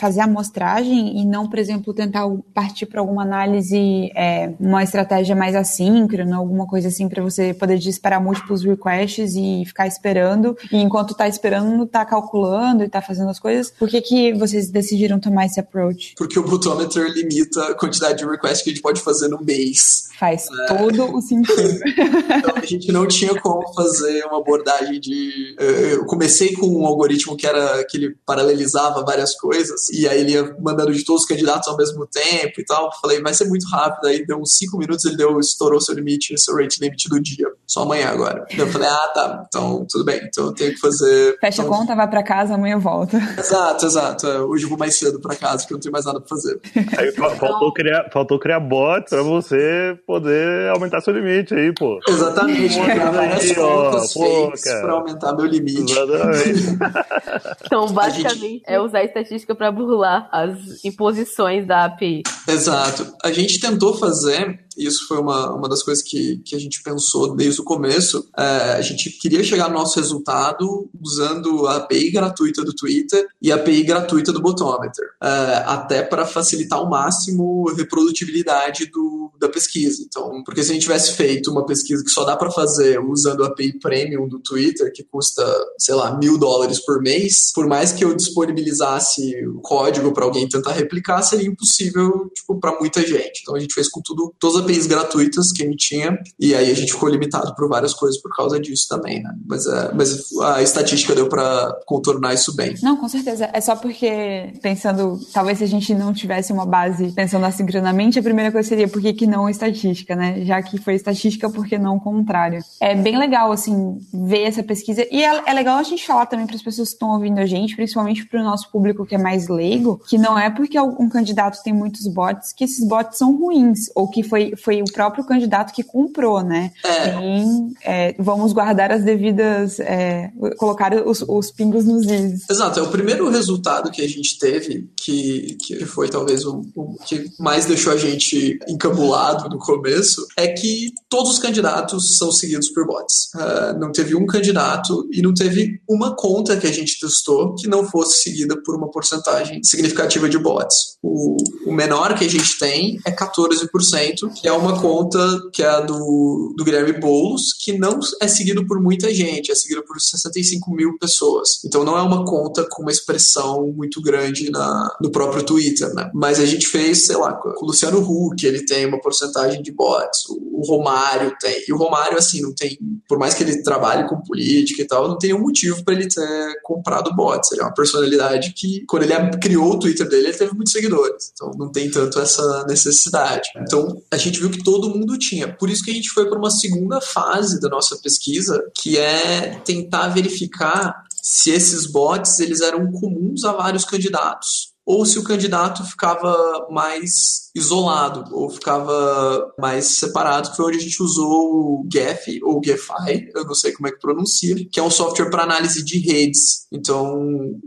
fazer a amostragem e não, por exemplo, tentar partir para alguma análise, é, uma estratégia mais assíncrona, alguma coisa assim, para você poder disparar múltiplos requests e ficar esperando, e enquanto está esperando, está calculando e está fazendo as coisas? Por que, que vocês decidiram tomar esse approach? Porque o Bootometer limita a quantidade de requests que a gente pode fazer no mês. Faz é. todo o sentido. [laughs] [laughs] então a gente não tinha como fazer uma abordagem de. Eu comecei com um algoritmo que era que ele paralelizava várias coisas, e aí ele ia mandando de todos os candidatos ao mesmo tempo e tal. Falei, vai ser muito rápido. Aí deu uns 5 minutos, ele deu, estourou seu limite, seu rate limit do dia. Só amanhã agora. Então eu falei, ah, tá, então tudo bem. Então eu tenho que fazer. Fecha então... a conta, vai pra casa, amanhã volta. Exato, exato. É, hoje eu vou mais cedo pra casa, porque eu não tenho mais nada pra fazer. Aí faltou criar, faltou criar bot pra você poder aumentar seu limite aí, pô. Exatamente, criar várias contas pra aumentar meu limite. [laughs] [laughs] então, basicamente, gente... é usar a estatística para burlar as imposições da API. Exato. A gente tentou fazer isso foi uma, uma das coisas que, que a gente pensou desde o começo. É, a gente queria chegar no nosso resultado usando a API gratuita do Twitter e a API gratuita do Botometer, é, até para facilitar ao máximo a reprodutibilidade do, da pesquisa. Então, porque se a gente tivesse feito uma pesquisa que só dá para fazer usando a API Premium do Twitter, que custa, sei lá, mil dólares por mês, por mais que eu disponibilizasse o código para alguém tentar replicar, seria impossível tipo, para muita gente. Então a gente fez com tudo, todas as APIs gratuitas que gente tinha, e aí a gente ficou limitado por várias coisas por causa disso também, né? Mas, é, mas a estatística deu para contornar isso bem. Não, com certeza. É só porque, pensando, talvez se a gente não tivesse uma base pensando assincronamente, a primeira coisa seria por que, que não estatística, né? Já que foi estatística, por que não o contrário? É bem legal, assim, ver essa pesquisa. E é, é legal a gente falar também para as pessoas que estão ouvindo a gente, principalmente para o nosso público que é mais leigo, que não é porque um candidato tem muitos bots que esses bots são ruins, ou que foi foi o próprio candidato que comprou, né? É. Tem, é, vamos guardar as devidas, é, colocar os, os, pingos nos is. Exato, é o primeiro resultado que a gente teve, que, que foi talvez o, o que mais deixou a gente encabulado no começo, é que todos os candidatos são seguidos por bots. Uh, não teve um candidato e não teve uma conta que a gente testou que não fosse seguida por uma porcentagem significativa de bots. O, o menor que a gente tem é 14%, que é uma conta que é a do, do Guilherme Boulos, que não é seguido por muita gente, é seguido por 65 mil pessoas. Então não é uma conta com uma expressão muito grande na, no próprio Twitter, né? Mas a gente fez, sei lá, com o Luciano Huck, ele tem uma porcentagem de bots, o, o Romário tem. E o Romário, assim, não tem, por mais que ele trabalhe com política e tal, não tem nenhum motivo para ele ter comprado bots. Ele é uma personalidade que, quando ele criou o Twitter dele, ele teve muitos seguidores. Então não tem tanto essa necessidade. Então a gente gente viu que todo mundo tinha. Por isso que a gente foi para uma segunda fase da nossa pesquisa, que é tentar verificar se esses bots eles eram comuns a vários candidatos ou se o candidato ficava mais isolado ou ficava mais separado, foi onde a gente usou o GEF ou GEFI, eu não sei como é que pronuncia, que é um software para análise de redes. Então,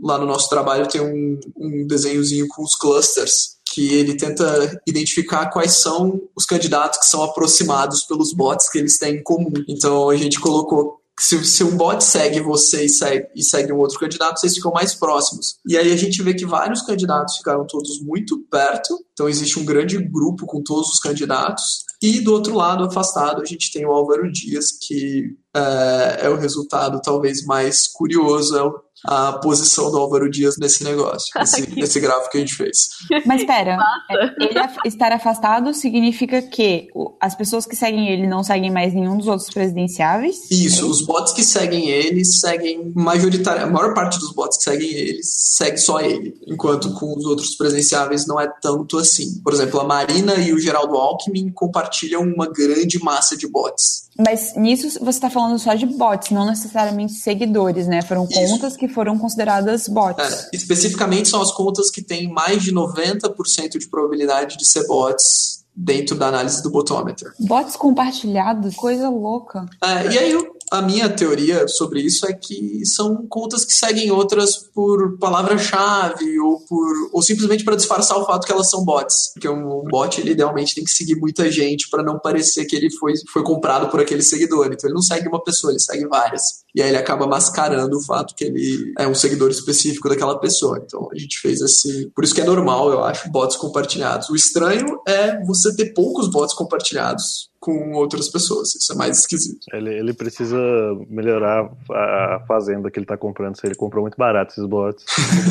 lá no nosso trabalho tem um, um desenhozinho com os clusters que ele tenta identificar quais são os candidatos que são aproximados pelos bots que eles têm em comum. Então a gente colocou se, se um bot segue você e segue, e segue um outro candidato, vocês ficam mais próximos. E aí a gente vê que vários candidatos ficaram todos muito perto, então existe um grande grupo com todos os candidatos. E do outro lado, afastado, a gente tem o Álvaro Dias, que é, é o resultado talvez mais curioso, é o a posição do Álvaro Dias nesse negócio, [laughs] nesse, nesse gráfico que a gente fez. Mas espera, ele estar afastado significa que as pessoas que seguem ele não seguem mais nenhum dos outros presidenciáveis? Isso, é os bots que seguem ele seguem majoritariamente, a maior parte dos bots que seguem ele segue só ele, enquanto com os outros presidenciáveis não é tanto assim. Por exemplo, a Marina e o Geraldo Alckmin compartilham uma grande massa de bots. Mas nisso você está falando só de bots, não necessariamente seguidores, né? Foram Isso. contas que foram consideradas bots. É, especificamente são as contas que têm mais de 90% de probabilidade de ser bots dentro da análise do botometer. Bots compartilhados, coisa louca. É, e aí A minha teoria sobre isso é que são contas que seguem outras por palavra-chave ou por ou simplesmente para disfarçar o fato que elas são bots. Porque um bot ele idealmente tem que seguir muita gente para não parecer que ele foi, foi comprado por aquele seguidor. Então ele não segue uma pessoa, ele segue várias. E aí ele acaba mascarando o fato que ele é um seguidor específico daquela pessoa. Então a gente fez esse. Por isso que é normal, eu acho, bots compartilhados. O estranho é você ter poucos bots compartilhados com outras pessoas. Isso é mais esquisito. Ele, ele precisa melhorar a fazenda que ele tá comprando. Se ele comprou muito barato esses bots,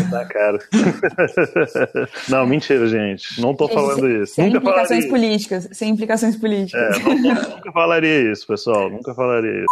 tá caro. [laughs] não, mentira, gente. Não tô falando isso. Sem nunca implicações falaria políticas. Sem implicações políticas. É, não, nunca falaria isso, pessoal. Nunca falaria isso.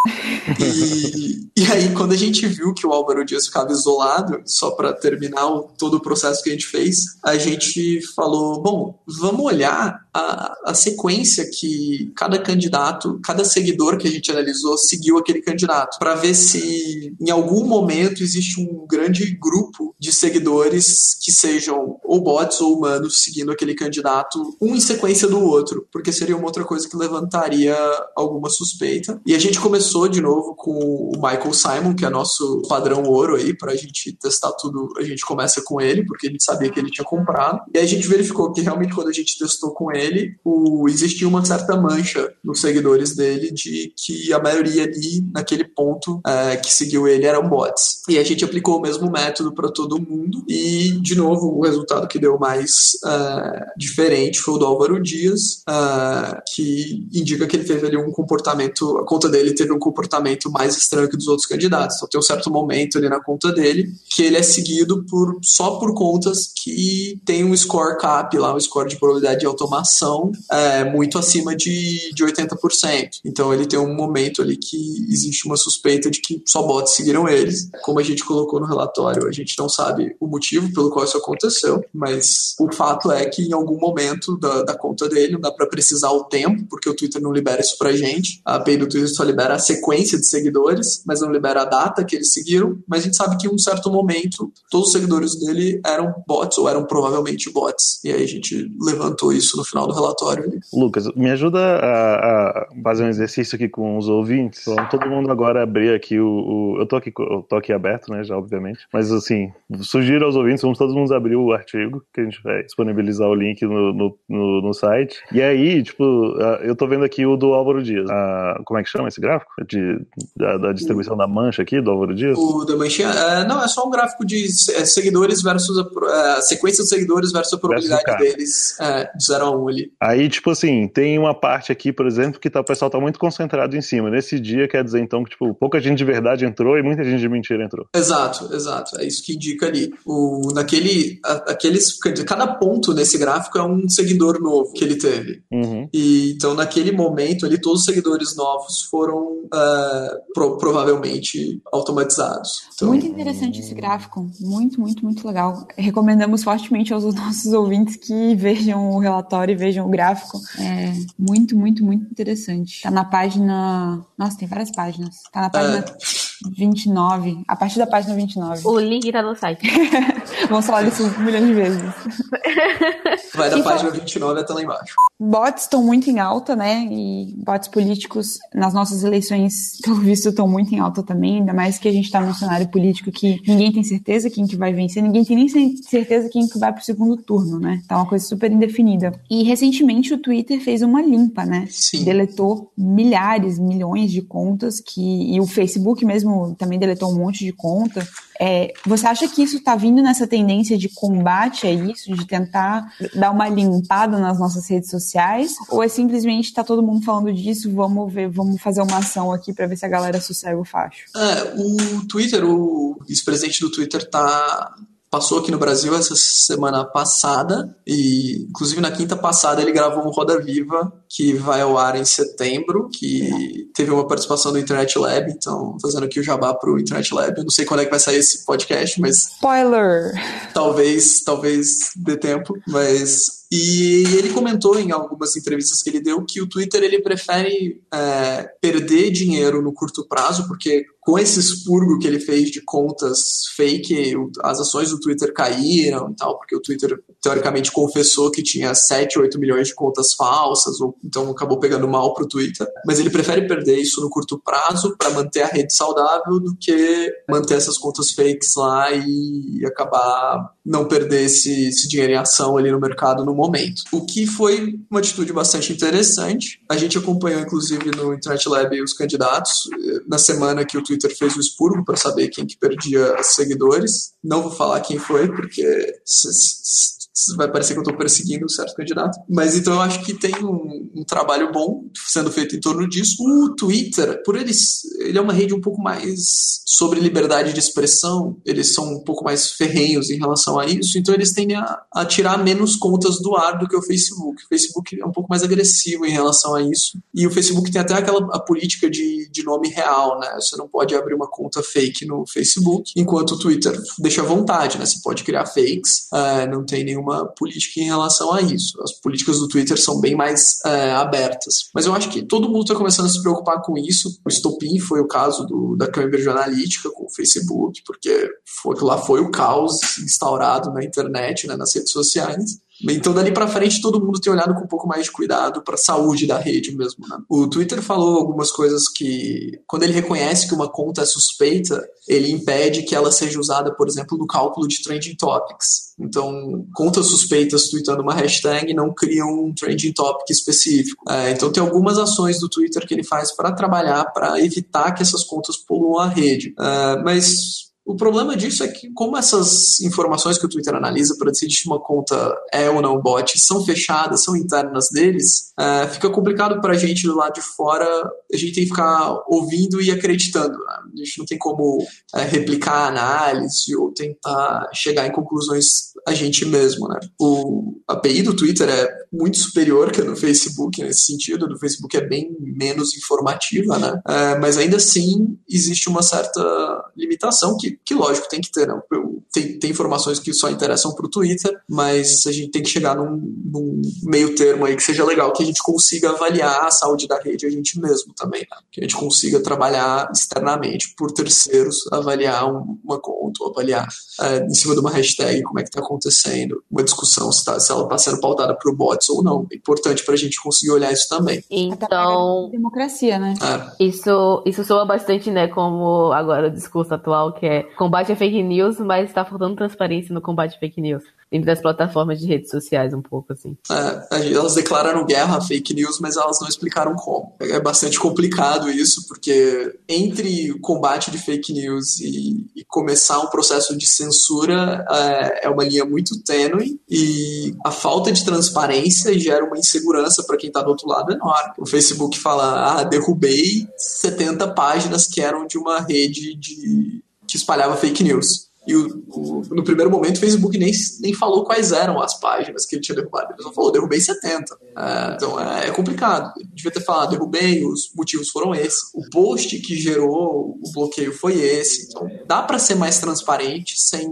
E, e aí, quando a gente viu que o Álvaro Dias ficava isolado, só para terminar o, todo o processo que a gente fez, a gente falou: bom, vamos olhar a, a sequência que cada candidato, cada seguidor que a gente analisou seguiu aquele candidato, para ver se em algum momento existe um grande grupo de seguidores que sejam ou bots ou humanos seguindo aquele candidato, um em sequência do outro, porque seria uma outra coisa que levantaria alguma suspeita. E a gente começou de novo com o Michael Simon, que é nosso padrão ouro aí, para a gente testar tudo. A gente começa com ele, porque a gente sabia que ele tinha comprado. E aí a gente verificou que realmente quando a gente testou com ele, o, existia uma certa mancha nos seguidores dele de que a maioria ali, naquele ponto, é, que seguiu ele eram bots. E a gente aplicou o mesmo método para todo mundo. E, de novo, o resultado que deu mais é, diferente foi o do Álvaro Dias, é, que indica que ele teve ali um comportamento, a conta dele teve um comportamento mais estranho que dos outros candidatos. Então tem um certo momento ali na conta dele que ele é seguido por só por contas que tem um score cap lá, um score de probabilidade de automação é, muito acima de, de 80%. Então ele tem um momento ali que existe uma suspeita de que só bots seguiram eles. Como a gente colocou no relatório, a gente não sabe o motivo pelo qual isso aconteceu, mas o fato é que em algum momento da, da conta dele, não dá para precisar o tempo, porque o Twitter não libera isso pra gente. A API do Twitter só libera a sequência de seguidores, mas não libera a data que eles seguiram. Mas a gente sabe que em um certo momento todos os seguidores dele eram bots ou eram provavelmente bots. E aí a gente levantou isso no final do relatório. Ali. Lucas, me ajuda a, a, fazer um exercício aqui com os ouvintes. Vamos todo mundo agora abrir aqui o, o, eu tô aqui, eu tô aqui aberto, né, já obviamente. Mas assim, sugiro aos ouvintes, vamos todos mundo abrir o artigo que a gente vai disponibilizar o link no, no, no, no site. E aí, tipo, eu tô vendo aqui o do Álvaro Dias. A, como é que chama esse gráfico? De, da, da distribuição da mancha aqui do Álvaro Dias? O da manchinha, é, não, é só um gráfico de é, seguidores versus a, a sequência de seguidores versus a probabilidade versus deles é, de 0 a 1 ali. Aí, tipo assim, tem uma parte aqui, por exemplo, que tá, o pessoal tá muito concentrado em cima. Nesse dia quer dizer, então, que, tipo, pouca gente de verdade entrou e muita gente de mentira entrou. Exato, exato. É isso que indica ali. O, naquele, a, aqueles, cada ponto nesse gráfico é um seguidor novo que ele teve. Uhum. E, então, naquele momento ali, todos os seguidores novos foram uh, pro, provavelmente automatizados. Então, muito interessante esse gráfico. Muito, muito, muito legal. Recomendamos fortemente aos nossos ouvintes que vejam o relatório e vejam o gráfico. É muito, muito, muito interessante. Tá na página. Nossa, tem várias páginas. Tá na página. É. 29, a partir da página 29. O link tá no site. [laughs] Vamos falar disso milhões de vezes. Vai da E página 29 até lá embaixo. Bots estão muito em alta, né? E bots políticos nas nossas eleições, pelo visto, estão muito em alta também. Ainda mais que a gente está num cenário político que ninguém tem certeza quem que vai vencer, ninguém tem nem certeza quem que vai pro segundo turno, né? Tá uma coisa super indefinida. E recentemente o Twitter fez uma limpa, né? Sim. Deletou milhares, milhões de contas que e o Facebook mesmo também deletou um monte de conta. É, você acha que isso está vindo nessa tendência de combate a isso, de tentar dar uma limpada nas nossas redes sociais? Ou é simplesmente está todo mundo falando disso, vamos ver, vamos fazer uma ação aqui para ver se a galera sossega o facho? É, o Twitter, o vice-presidente do Twitter tá passou aqui no Brasil essa semana passada e inclusive na quinta passada ele gravou um Roda Viva que vai ao ar em setembro, que teve uma participação do Internet Lab, então fazendo aqui o jabá pro Internet Lab. Eu não sei quando é que vai sair esse podcast, mas Spoiler! talvez, talvez dê tempo, mas E ele comentou em algumas entrevistas que ele deu que o Twitter ele prefere é, perder dinheiro no curto prazo, porque com esse expurgo que ele fez de contas fake, as ações do Twitter caíram e tal, porque o Twitter teoricamente confessou que tinha 7, 8 milhões de contas falsas, ou então acabou pegando mal para o Twitter. Mas ele prefere perder isso no curto prazo para manter a rede saudável do que manter essas contas fakes lá e acabar não perder esse, esse dinheiro em ação ali no mercado no momento. O que foi uma atitude bastante interessante. A gente acompanhou, inclusive, no Internet Lab os candidatos eh, na semana que o Twitter fez o expurgo para saber quem que perdia seguidores. Não vou falar quem foi, porque vai parecer que eu estou perseguindo um certo candidato. Mas então eu acho que tem um, um, trabalho bom sendo feito em torno disso. O Twitter, por eles, ele é uma rede um pouco mais sobre liberdade de expressão, eles são um pouco mais ferrenhos em relação a isso, então eles tendem a, a tirar menos contas do ar do que o Facebook. O Facebook é um pouco mais agressivo em relação a isso. E o Facebook tem até aquela a política de, de nome real, né? Você não pode abrir uma conta fake no Facebook, enquanto o Twitter deixa à vontade, né? Você pode criar fakes, uh, não tem nenhuma nenhuma política em relação a isso. As políticas do Twitter são bem mais é, abertas. Mas eu acho que todo mundo está começando a se preocupar com isso. O estopim foi o caso do, da Cambridge Analytica com o Facebook, porque foi, lá foi o caos instaurado na internet, né, nas redes sociais. Então, dali para frente, todo mundo tem olhado com um pouco mais de cuidado para a saúde da rede mesmo. Né? O Twitter falou algumas coisas que, quando ele reconhece que uma conta é suspeita, ele impede que ela seja usada, por exemplo, no cálculo de trending topics. Então, contas suspeitas tweetando uma hashtag não criam um trending topic específico. É, então, tem algumas ações do Twitter que ele faz para trabalhar, para evitar que essas contas poluam a rede. É, mas o problema disso é que, como essas informações que o Twitter analisa para decidir se uma conta é ou não bot são fechadas, são internas deles, é, fica complicado para a gente do lado de fora, a gente tem que ficar ouvindo e acreditando. Né? A gente não tem como é, replicar a análise ou tentar chegar em conclusões a gente mesmo. Né? O API do Twitter é muito superior que a do Facebook nesse sentido, do Facebook é bem menos informativa, né? É, mas ainda assim existe uma certa limitação que que, lógico, tem que ter, né? Tem, tem informações que só interessam para o Twitter, mas a gente tem que chegar num, num, meio termo aí que seja legal, que a gente consiga avaliar a saúde da rede a gente mesmo também, né? Que a gente consiga trabalhar externamente por terceiros, avaliar uma conta, avaliar é, em cima de uma hashtag como é que está acontecendo, uma discussão se, tá, se ela está sendo pautada por bots ou não. É importante para a gente conseguir olhar isso também. Então, democracia, né? É. Isso, isso soa bastante, né, como agora o discurso atual que é combate a fake news, mas está faltando transparência no combate a fake news dentro das plataformas de redes sociais um pouco assim. É, elas declararam guerra a fake news, mas elas não explicaram como. É bastante complicado isso, porque entre o combate de fake news e, e começar um processo de censura é, é, uma linha muito tênue e a falta de transparência gera uma insegurança para quem está do outro lado enorme. O Facebook fala, ah, derrubei 70 páginas que eram de uma rede de que espalhava fake news. E o, o, no primeiro momento o Facebook nem, nem falou quais eram as páginas que ele tinha derrubado. Ele só falou, derrubei 70. É, então é, é, complicado. Ele devia ter falado, derrubei, os motivos foram esses. O post que gerou o bloqueio foi esse. Então dá para ser mais transparente sem,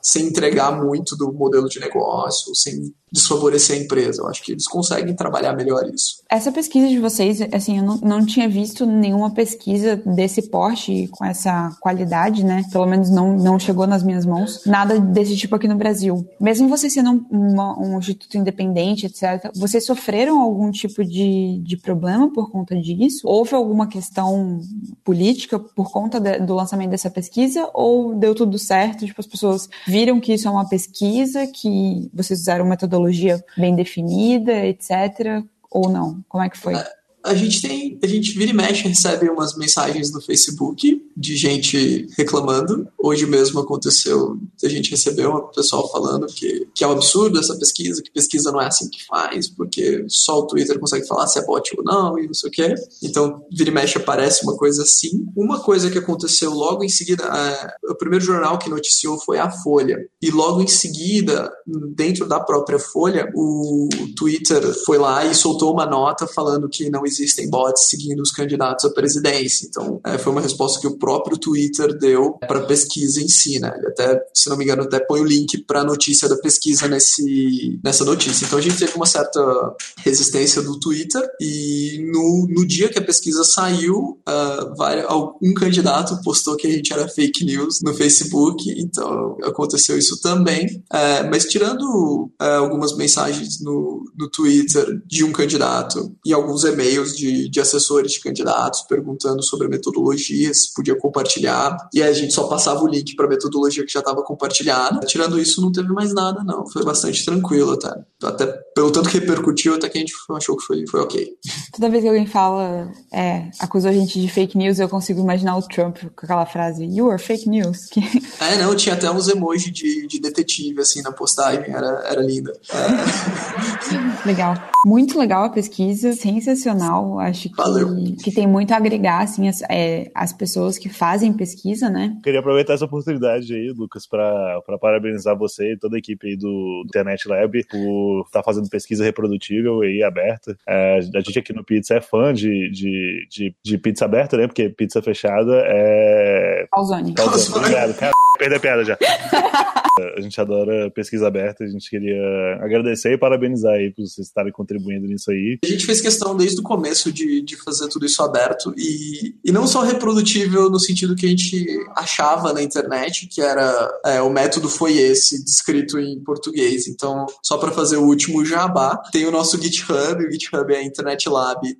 sem entregar muito do modelo de negócio, sem desfavorecer a empresa. Eu acho que eles conseguem trabalhar melhor isso. Essa pesquisa de vocês, assim, eu não, não tinha visto nenhuma pesquisa desse porte com essa qualidade, né? Pelo menos não, não chegou nas minhas mãos. Nada desse tipo aqui no Brasil. Mesmo você sendo um, um, um instituto independente, etc., vocês sofreram algum tipo de, de problema por conta disso? Houve alguma questão política por conta de, do lançamento dessa pesquisa? Ou deu tudo certo? Tipo, as pessoas viram que isso é uma pesquisa, que vocês usaram metodologia metodologia bem definida, etc. Ou não? Como é que foi? A gente tem, a gente vira e mexe, recebe umas mensagens no Facebook de gente reclamando. Hoje mesmo aconteceu, a gente recebeu um pessoal falando que, que é um absurdo essa pesquisa, que pesquisa não é assim que faz, porque só o Twitter consegue falar se é bot ou não e não sei o quê. Então, vira e mexe aparece uma coisa assim. Uma coisa que aconteceu logo em seguida, é, o primeiro jornal que noticiou foi a Folha. E logo em seguida, dentro da própria Folha, o Twitter foi lá e soltou uma nota falando que não existem bots seguindo os candidatos à presidência. Então, é, foi uma resposta que o próprio Twitter deu para a pesquisa em si, né? Ele até, se não me engano, até põe o link para a notícia da pesquisa nesse, nessa notícia. Então, a gente teve uma certa resistência do Twitter e no, no dia que a pesquisa saiu, uh, um candidato postou que a gente era fake news no Facebook, então aconteceu isso também. Uh, mas tirando uh, algumas mensagens no, no Twitter de um candidato e alguns e-mails de, de assessores de candidatos perguntando sobre a metodologia, se podia compartilhar, e aí a gente só passava o link para a metodologia que já estava compartilhada. Tirando isso, não teve mais nada, não. Foi bastante tranquilo até. Até pelo tanto que repercutiu, até que a gente achou que foi, foi ok. Toda vez que alguém fala, é, acusou a gente de fake news, eu consigo imaginar o Trump com aquela frase, you are fake news. [laughs] é, não, tinha até uns emojis de, de detetive, assim, na postagem, era, era linda. É. [laughs] legal. Muito legal a pesquisa, sensacional. Acho que, que tem muito a agregar, assim, as, é, as pessoas que fazem pesquisa, né? Queria aproveitar essa oportunidade aí, Lucas, para parabenizar você e toda a equipe aí do Internet Lab por estar tá fazendo pesquisa reprodutível e aberta. É, a gente aqui no Pizza é fã de, de, de, de, pizza aberta, né? Porque pizza fechada é. Calzone. Calzone. Obrigado, cara. Perder a piada já. [laughs] a gente adora pesquisa aberta, a gente queria agradecer e parabenizar aí por vocês estarem contribuindo nisso aí. A gente fez questão desde o começo de, de fazer tudo isso aberto e, e não só reprodutível no sentido que a gente achava na internet, que era é, o método foi esse, descrito em português. Então, só para fazer o último jabá, tem o nosso GitHub, o GitHub é Internet Lab-BR,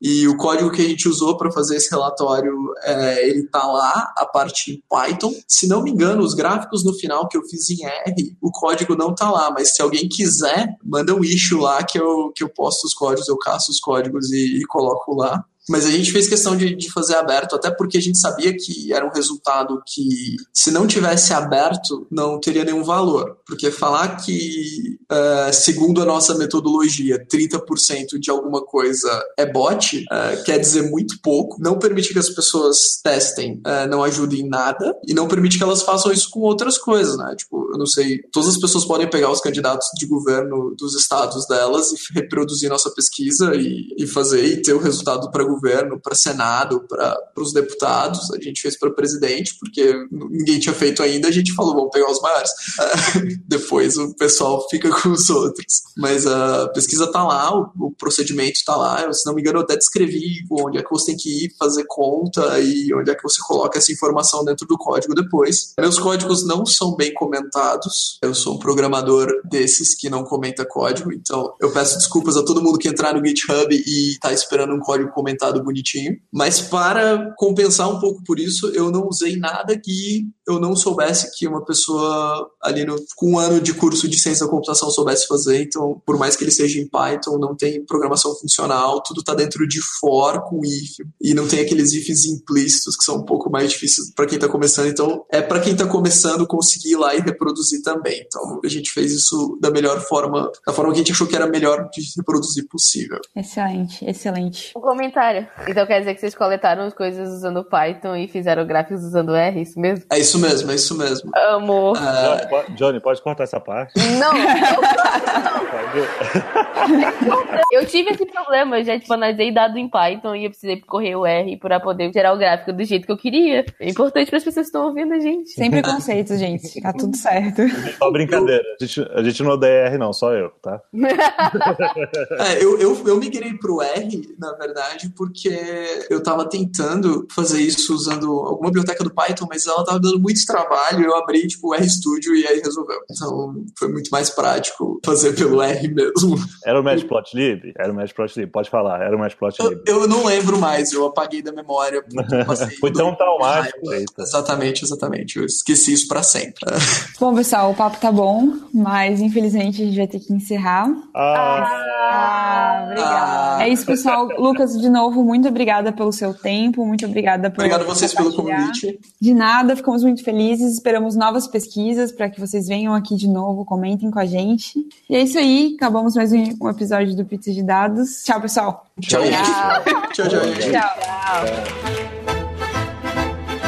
e o código que a gente usou para fazer esse relatório, é, ele tá lá, a parte em Python. Se não me engano, os gráficos no final que eu fiz em R, o código não tá lá, mas se alguém quiser, manda um issue lá que eu, que eu posto os códigos, eu caço os códigos e, e coloco lá. Mas a gente fez questão de, de fazer aberto, até porque a gente sabia que era um resultado que, se não tivesse aberto, não teria nenhum valor. Porque falar que, uh, segundo a nossa metodologia, 30% de alguma coisa é bot, uh, quer dizer muito pouco. Não permite que as pessoas testem, uh, não ajude em nada. E não permite que elas façam isso com outras coisas, né? Tipo, eu não sei, todas as pessoas podem pegar os candidatos de governo dos estados delas e reproduzir nossa pesquisa e, e fazer e ter o resultado para governo, para Senado, para os deputados. A gente fez para presidente, porque ninguém tinha feito ainda. A gente falou, vamos pegar os maiores. [laughs] Depois o pessoal fica com os outros. Mas a pesquisa está lá, o, o procedimento está lá. Eu, se não me engano, eu até descrevi onde é que você tem que ir fazer conta e onde é que você coloca essa informação dentro do código depois. Meus códigos não são bem comentados. Eu sou um programador desses que não comenta código, então eu peço desculpas a todo mundo que entrar no GitHub e está esperando um código comentado bonitinho. Mas para compensar um pouco por isso, eu não usei nada que eu não soubesse que uma pessoa ali no, com um ano de curso de ciência da computação soubesse fazer. Então, por mais que ele seja em Python, não tem programação funcional, tudo está dentro de for com if. E não tem aqueles ifs implícitos que são um pouco mais difíceis para quem está começando. Então, é para quem está começando conseguir ir lá e reproduzir também. Então, a gente fez isso da melhor forma, da forma que a gente achou que era melhor de reproduzir possível. Excelente, excelente. Um comentário. Então quer dizer que vocês coletaram as coisas usando Python e fizeram gráficos usando R, isso mesmo? É isso mesmo, é isso mesmo. Amo. Uh... Johnny, Johnny, pode cortar essa parte? Não, eu tive esse problema, eu já tipo, analisei dado em Python e eu precisei correr o R para poder gerar o gráfico do jeito que eu queria. É importante para as pessoas que estão ouvindo a gente. Sem preconceito, gente. Fica tudo certo. Só brincadeira. A gente, a gente não odeia R, não, só eu, tá? [laughs] é, eu, eu, eu migrei pro R, na verdade, porque eu tava tentando fazer isso usando alguma biblioteca do Python, mas ela tava dando muito trabalho. Eu abri, tipo, o RStudio e aí resolveu. Então foi muito mais prático fazer pelo R mesmo. Era o Matplotlib? Era o Matplotlib, pode falar. Era o Matplotlib. Eu, eu não lembro mais, eu apaguei da memória. [laughs] foi tão traumático. Exatamente, exatamente. Eu esqueci isso pra sempre. [laughs] Bom, pessoal, o papo tá bom, mas infelizmente a gente vai ter que encerrar. Ah, ah obrigada. Ah. É isso, pessoal. Lucas, de novo, muito obrigada pelo seu tempo, muito obrigada por. Obrigado a vocês pelo convite. De nada, ficamos muito felizes. Esperamos novas pesquisas para que vocês venham aqui de novo, comentem com a gente. E é isso aí, acabamos mais um episódio do Pizza de Dados. Tchau, pessoal. Tchau, tchau. tchau, tchau. tchau. tchau.